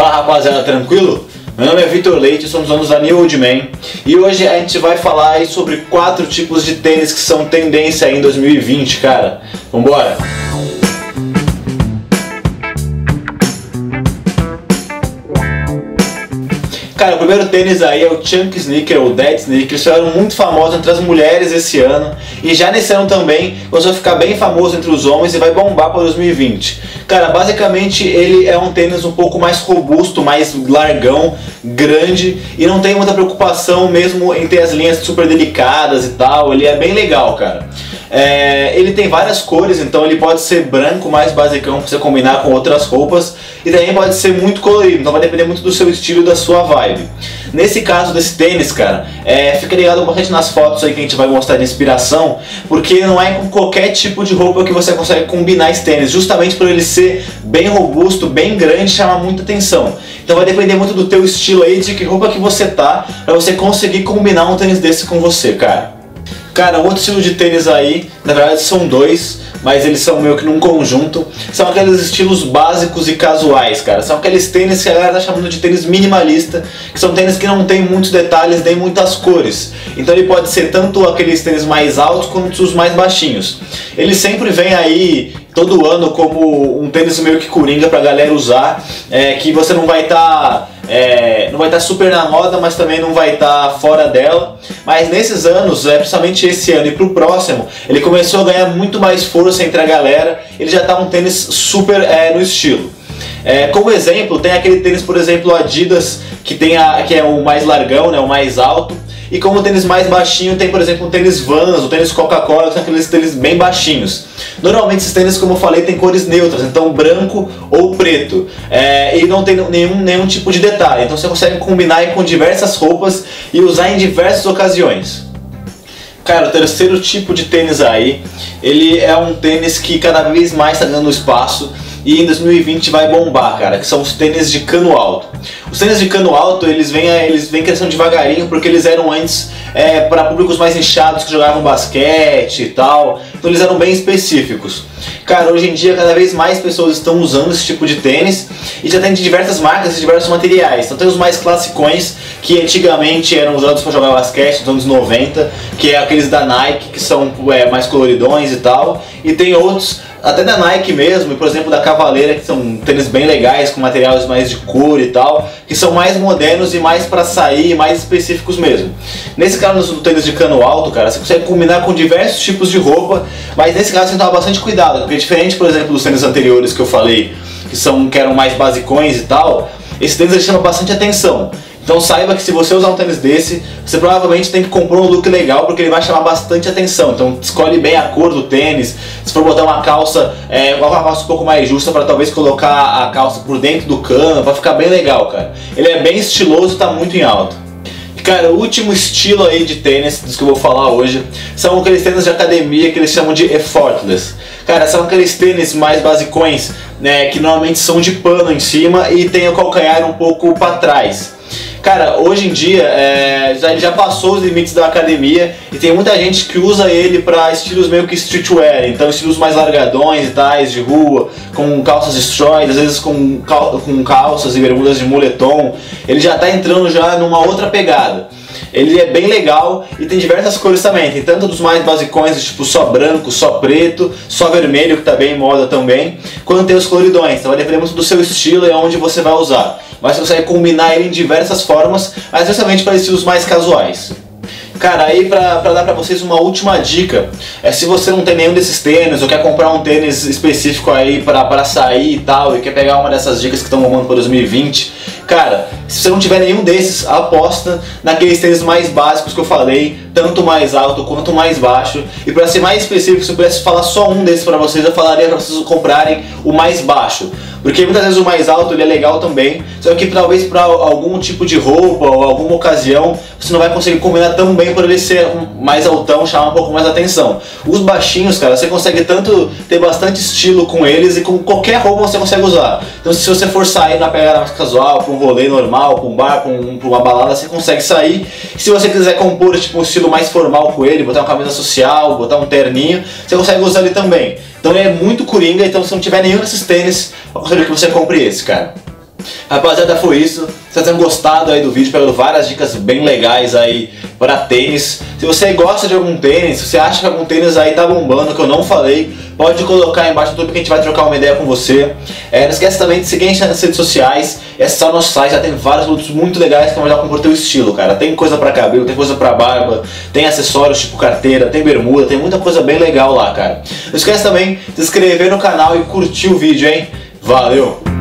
Fala rapaziada, tranquilo? Meu nome é Vitor Leite, somos donos da New Old Man e hoje a gente vai falar sobre quatro tipos de tênis que são tendência em 2020, cara. Vambora! Primeiro tênis aí é o Chunk Sneaker, ou Dead Sneaker, eles ficaram muito famosos entre as mulheres esse ano e já nesse ano também começou a ficar bem famoso entre os homens e vai bombar para 2020. Cara, basicamente ele é um tênis um pouco mais robusto, mais largão, grande e não tem muita preocupação mesmo em ter as linhas super delicadas e tal, ele é bem legal, cara. É, ele tem várias cores, então ele pode ser branco, mais basicão, para você combinar com outras roupas, e também pode ser muito colorido, então vai depender muito do seu estilo e da sua vibe. Nesse caso desse tênis, cara, é, fica ligado bastante nas fotos aí que a gente vai mostrar de inspiração, porque não é com qualquer tipo de roupa que você consegue combinar esse tênis, justamente por ele ser bem robusto, bem grande, chama muita atenção. Então vai depender muito do teu estilo aí, de que roupa que você tá, para você conseguir combinar um tênis desse com você, cara. Cara, outro estilo de tênis aí, na verdade são dois, mas eles são meio que num conjunto. São aqueles estilos básicos e casuais, cara. São aqueles tênis que a galera tá chamando de tênis minimalista, que são tênis que não tem muitos detalhes nem muitas cores. Então ele pode ser tanto aqueles tênis mais altos quanto os mais baixinhos. Ele sempre vem aí todo ano como um tênis meio que coringa pra galera usar, é, que você não vai estar. Tá é, não vai estar tá super na moda, mas também não vai estar tá fora dela. Mas nesses anos, é, principalmente esse ano e pro próximo, ele começou a ganhar muito mais força entre a galera. Ele já tá um tênis super é, no estilo. É, como exemplo, tem aquele tênis, por exemplo, Adidas, que, tem a, que é o mais largão, né, o mais alto. E como tênis mais baixinho, tem, por exemplo, um tênis Vans, o tênis Coca-Cola, que são aqueles tênis bem baixinhos. Normalmente esses tênis, como eu falei, tem cores neutras, então branco ou preto. É, e não tem nenhum, nenhum tipo de detalhe. Então você consegue combinar com diversas roupas e usar em diversas ocasiões. Cara, o terceiro tipo de tênis aí, ele é um tênis que cada vez mais está ganhando espaço e em 2020 vai bombar, cara, que são os tênis de cano alto. Os tênis de cano alto, eles vêm, eles vêm crescendo devagarinho porque eles eram antes é, para públicos mais inchados que jogavam basquete e tal, então eles eram bem específicos. Cara, hoje em dia cada vez mais pessoas estão usando esse tipo de tênis e já tem de diversas marcas e diversos materiais. Então tem os mais classicões que antigamente eram usados para jogar basquete nos anos 90, que é aqueles da Nike que são é, mais coloridões e tal, e tem outros até da Nike mesmo, e por exemplo da Cavaleira, que são tênis bem legais, com materiais mais de cor e tal, que são mais modernos e mais para sair, mais específicos mesmo. Nesse caso do tênis de cano alto, cara, você consegue combinar com diversos tipos de roupa, mas nesse caso você tem que tomar bastante cuidado, porque diferente, por exemplo, dos tênis anteriores que eu falei, que, são, que eram mais basicões e tal, esse tênis ele chama bastante atenção. Então saiba que se você usar um tênis desse, você provavelmente tem que comprar um look legal porque ele vai chamar bastante atenção. Então escolhe bem a cor do tênis. Se for botar uma calça, é, uma calça um pouco mais justa para talvez colocar a calça por dentro do cano, vai ficar bem legal, cara. Ele é bem estiloso, tá muito em alta. Cara, o último estilo aí de tênis dos que eu vou falar hoje são aqueles tênis de academia que eles chamam de effortless. Cara, são aqueles tênis mais basicões, né, que normalmente são de pano em cima e tem o calcanhar um pouco para trás. Cara, hoje em dia é, já, já passou os limites da academia e tem muita gente que usa ele para estilos meio que streetwear, então estilos mais largadões e tais, de rua, com calças destroyed, às vezes com, cal, com calças e bermudas de moletom. Ele já está entrando já numa outra pegada. Ele é bem legal e tem diversas cores também. Tem tanto dos mais basicões, tipo só branco, só preto, só vermelho, que tá bem em moda também, quanto tem os coloridões. Então vai depender muito do seu estilo e aonde você vai usar. Mas você consegue combinar ele em diversas formas, mas justamente para estilos mais casuais. Cara, aí pra, pra dar pra vocês uma última dica, é se você não tem nenhum desses tênis ou quer comprar um tênis específico aí pra, pra sair e tal, e quer pegar uma dessas dicas que estão rolando para 2020, cara, se você não tiver nenhum desses, aposta naqueles tênis mais básicos que eu falei, tanto mais alto quanto mais baixo. E para ser mais específico, se eu pudesse falar só um desses para vocês, eu falaria para vocês comprarem o mais baixo. Porque muitas vezes o mais alto ele é legal também, só que talvez para algum tipo de roupa ou alguma ocasião você não vai conseguir combinar tão bem por ele ser mais altão, chamar um pouco mais atenção. Os baixinhos, cara, você consegue tanto ter bastante estilo com eles e com qualquer roupa você consegue usar. Então se você for sair na pegada mais casual, para um rolê normal, para um bar, para um, uma balada, você consegue sair. E se você quiser compor tipo, um estilo mais formal com ele, botar uma camisa social, botar um terninho, você consegue usar ele também. Então é muito coringa, então se não tiver nenhum desses tênis, eu aconselho que você compre esse, cara. Rapaziada, foi isso. Vocês tenham gostado aí do vídeo, pegando várias dicas bem legais aí para tênis. Se você gosta de algum tênis, se você acha que algum tênis aí tá bombando, que eu não falei, pode colocar aí embaixo do YouTube que a gente vai trocar uma ideia com você. É, não esquece também de seguir a gente nas redes sociais. É o nosso site, já tem vários produtos muito legais que vão melhor com o teu estilo, cara. Tem coisa para cabelo, tem coisa para barba, tem acessórios tipo carteira, tem bermuda, tem muita coisa bem legal lá, cara. Não esquece também de se inscrever no canal e curtir o vídeo, hein? Valeu!